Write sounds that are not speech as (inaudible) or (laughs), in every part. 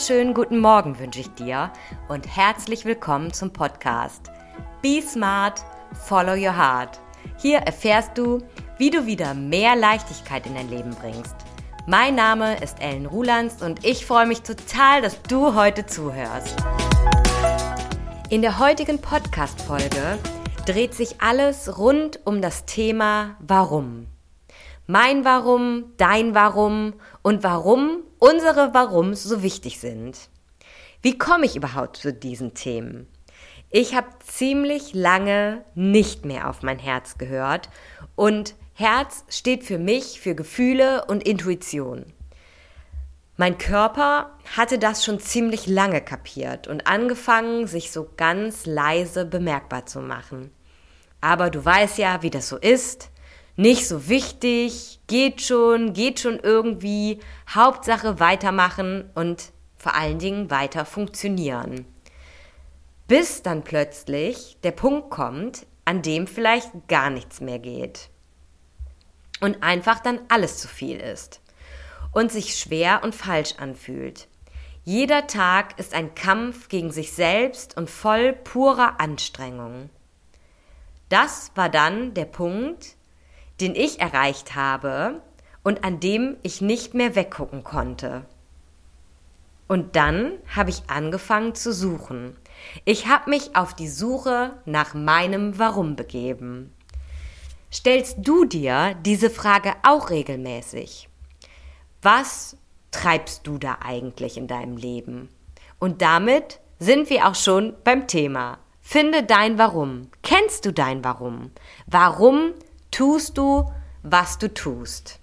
wunderschönen guten Morgen wünsche ich dir und herzlich willkommen zum Podcast Be Smart, Follow Your Heart. Hier erfährst du, wie du wieder mehr Leichtigkeit in dein Leben bringst. Mein Name ist Ellen Rulands und ich freue mich total, dass du heute zuhörst. In der heutigen Podcast-Folge dreht sich alles rund um das Thema Warum. Mein Warum, dein Warum und warum unsere Warums so wichtig sind. Wie komme ich überhaupt zu diesen Themen? Ich habe ziemlich lange nicht mehr auf mein Herz gehört und Herz steht für mich für Gefühle und Intuition. Mein Körper hatte das schon ziemlich lange kapiert und angefangen, sich so ganz leise bemerkbar zu machen. Aber du weißt ja, wie das so ist nicht so wichtig, geht schon, geht schon irgendwie, Hauptsache weitermachen und vor allen Dingen weiter funktionieren. Bis dann plötzlich der Punkt kommt, an dem vielleicht gar nichts mehr geht. Und einfach dann alles zu viel ist. Und sich schwer und falsch anfühlt. Jeder Tag ist ein Kampf gegen sich selbst und voll purer Anstrengung. Das war dann der Punkt, den ich erreicht habe und an dem ich nicht mehr weggucken konnte. Und dann habe ich angefangen zu suchen. Ich habe mich auf die Suche nach meinem Warum begeben. Stellst du dir diese Frage auch regelmäßig? Was treibst du da eigentlich in deinem Leben? Und damit sind wir auch schon beim Thema. Finde dein Warum. Kennst du dein Warum? Warum tust du, was du tust?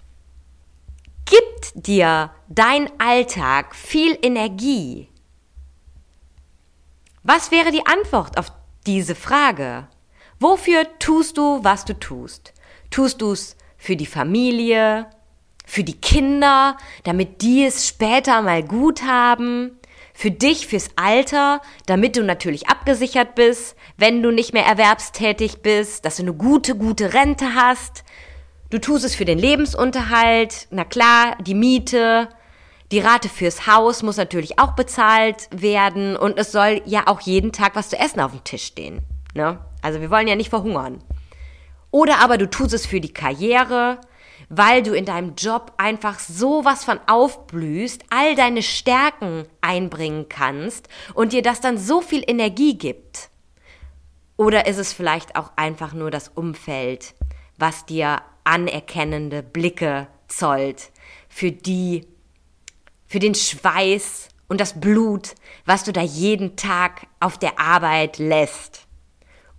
Gibt dir dein Alltag viel Energie? Was wäre die Antwort auf diese Frage? Wofür tust du, was du tust? Tust du es für die Familie, für die Kinder, damit die es später mal gut haben? Für dich, fürs Alter, damit du natürlich abgesichert bist, wenn du nicht mehr erwerbstätig bist, dass du eine gute, gute Rente hast. Du tust es für den Lebensunterhalt, na klar, die Miete, die Rate fürs Haus muss natürlich auch bezahlt werden und es soll ja auch jeden Tag was zu essen auf dem Tisch stehen. Ne? Also wir wollen ja nicht verhungern. Oder aber du tust es für die Karriere, weil du in deinem Job einfach so was von aufblühst, all deine Stärken einbringen kannst und dir das dann so viel Energie gibt? Oder ist es vielleicht auch einfach nur das Umfeld, was dir anerkennende Blicke zollt für die, für den Schweiß und das Blut, was du da jeden Tag auf der Arbeit lässt?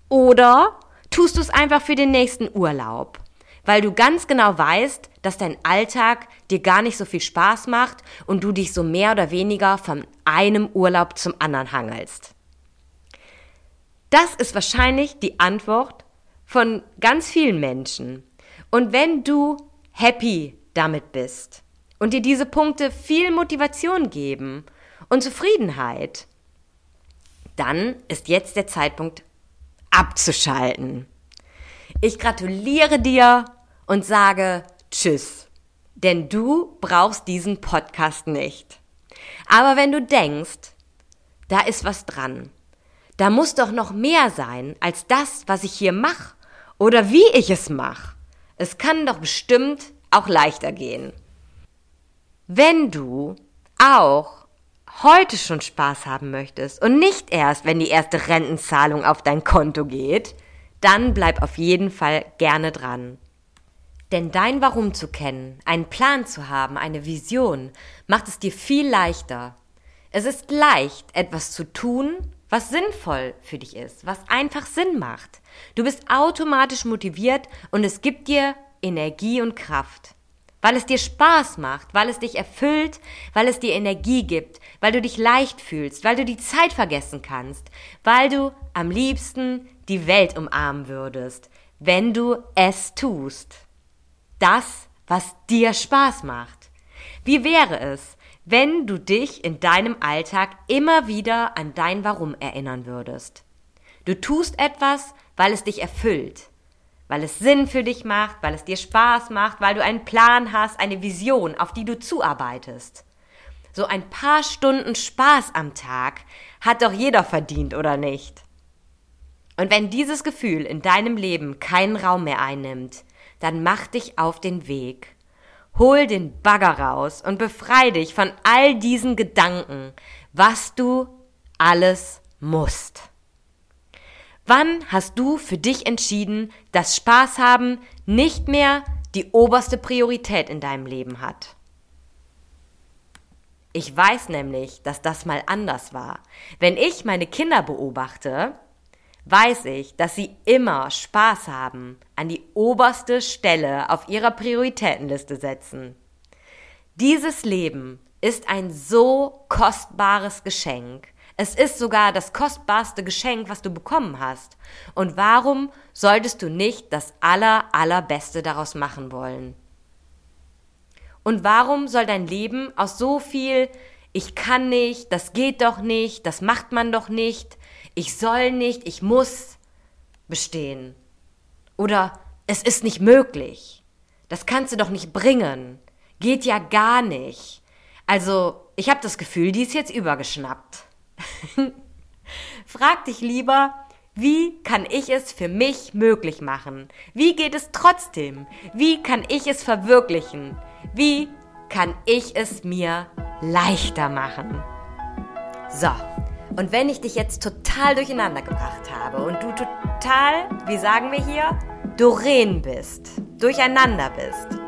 Oder tust du es einfach für den nächsten Urlaub? Weil du ganz genau weißt, dass dein Alltag dir gar nicht so viel Spaß macht und du dich so mehr oder weniger von einem Urlaub zum anderen hangelst. Das ist wahrscheinlich die Antwort von ganz vielen Menschen. Und wenn du happy damit bist und dir diese Punkte viel Motivation geben und Zufriedenheit, dann ist jetzt der Zeitpunkt abzuschalten. Ich gratuliere dir und sage Tschüss. Denn du brauchst diesen Podcast nicht. Aber wenn du denkst, da ist was dran, da muss doch noch mehr sein als das, was ich hier mache oder wie ich es mache. Es kann doch bestimmt auch leichter gehen. Wenn du auch heute schon Spaß haben möchtest und nicht erst, wenn die erste Rentenzahlung auf dein Konto geht, dann bleib auf jeden Fall gerne dran. Denn dein Warum zu kennen, einen Plan zu haben, eine Vision, macht es dir viel leichter. Es ist leicht, etwas zu tun, was sinnvoll für dich ist, was einfach Sinn macht. Du bist automatisch motiviert und es gibt dir Energie und Kraft. Weil es dir Spaß macht, weil es dich erfüllt, weil es dir Energie gibt, weil du dich leicht fühlst, weil du die Zeit vergessen kannst, weil du am liebsten die Welt umarmen würdest, wenn du es tust das, was dir Spaß macht. Wie wäre es, wenn du dich in deinem Alltag immer wieder an dein Warum erinnern würdest? Du tust etwas, weil es dich erfüllt, weil es Sinn für dich macht, weil es dir Spaß macht, weil du einen Plan hast, eine Vision, auf die du zuarbeitest. So ein paar Stunden Spaß am Tag hat doch jeder verdient, oder nicht? Und wenn dieses Gefühl in deinem Leben keinen Raum mehr einnimmt, dann mach dich auf den Weg. Hol den Bagger raus und befrei dich von all diesen Gedanken, was du alles musst. Wann hast du für dich entschieden, dass Spaß haben nicht mehr die oberste Priorität in deinem Leben hat? Ich weiß nämlich, dass das mal anders war. Wenn ich meine Kinder beobachte, weiß ich, dass sie immer Spaß haben, an die oberste Stelle auf ihrer Prioritätenliste setzen. Dieses Leben ist ein so kostbares Geschenk. Es ist sogar das kostbarste Geschenk, was du bekommen hast. Und warum solltest du nicht das aller, allerbeste daraus machen wollen? Und warum soll dein Leben aus so viel ich kann nicht, das geht doch nicht, das macht man doch nicht, ich soll nicht, ich muss bestehen. Oder es ist nicht möglich. Das kannst du doch nicht bringen. Geht ja gar nicht. Also, ich habe das Gefühl, die ist jetzt übergeschnappt. (laughs) Frag dich lieber, wie kann ich es für mich möglich machen? Wie geht es trotzdem? Wie kann ich es verwirklichen? Wie kann ich es mir leichter machen? So, und wenn ich dich jetzt total durcheinander gebracht habe und du total, wie sagen wir hier, doreen bist, durcheinander bist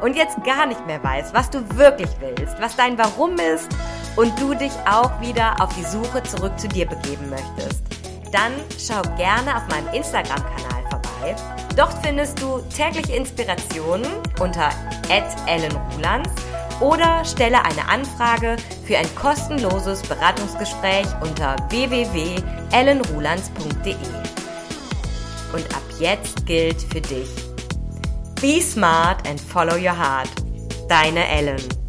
und jetzt gar nicht mehr weißt, was du wirklich willst, was dein Warum ist und du dich auch wieder auf die Suche zurück zu dir begeben möchtest, dann schau gerne auf meinem Instagram-Kanal vorbei. Dort findest du tägliche Inspirationen unter @ellenrulands oder stelle eine Anfrage für ein kostenloses Beratungsgespräch unter www.ellenrulands.de. Und ab jetzt gilt für dich: Be smart and follow your heart. Deine Ellen.